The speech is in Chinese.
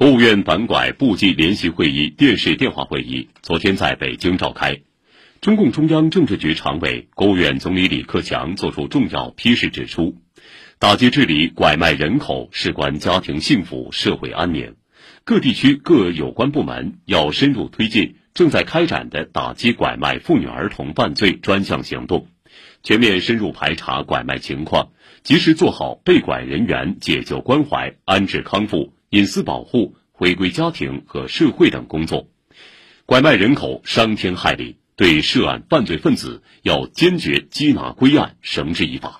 国务院反拐部际联席会议电视电话会议昨天在北京召开，中共中央政治局常委、国务院总理李克强作出重要批示，指出，打击治理拐卖人口事关家庭幸福、社会安宁，各地区各有关部门要深入推进正在开展的打击拐卖妇女儿童犯罪专项行动，全面深入排查拐卖情况，及时做好被拐人员解救关怀、安置康复。隐私保护、回归家庭和社会等工作，拐卖人口伤天害理，对涉案犯罪分子要坚决缉拿归案，绳之以法。